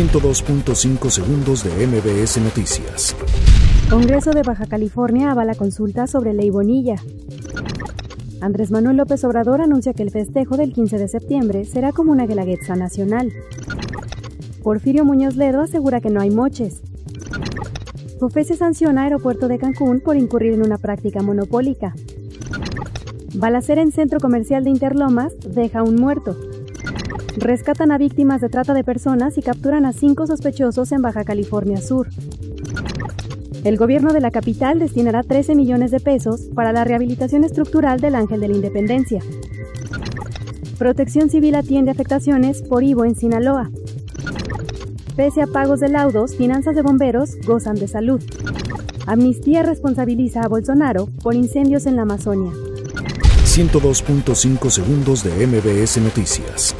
102.5 segundos de MBS Noticias. Congreso de Baja California avala consulta sobre ley Bonilla. Andrés Manuel López Obrador anuncia que el festejo del 15 de septiembre será como una guelaguetza nacional. Porfirio Muñoz Ledo asegura que no hay moches. se sanciona Aeropuerto de Cancún por incurrir en una práctica monopólica. Balacera en centro comercial de Interlomas deja un muerto. Rescatan a víctimas de trata de personas y capturan a cinco sospechosos en Baja California Sur. El gobierno de la capital destinará 13 millones de pesos para la rehabilitación estructural del Ángel de la Independencia. Protección Civil atiende afectaciones por Ivo en Sinaloa. Pese a pagos de laudos, finanzas de bomberos gozan de salud. Amnistía responsabiliza a Bolsonaro por incendios en la Amazonia. 102.5 segundos de MBS Noticias.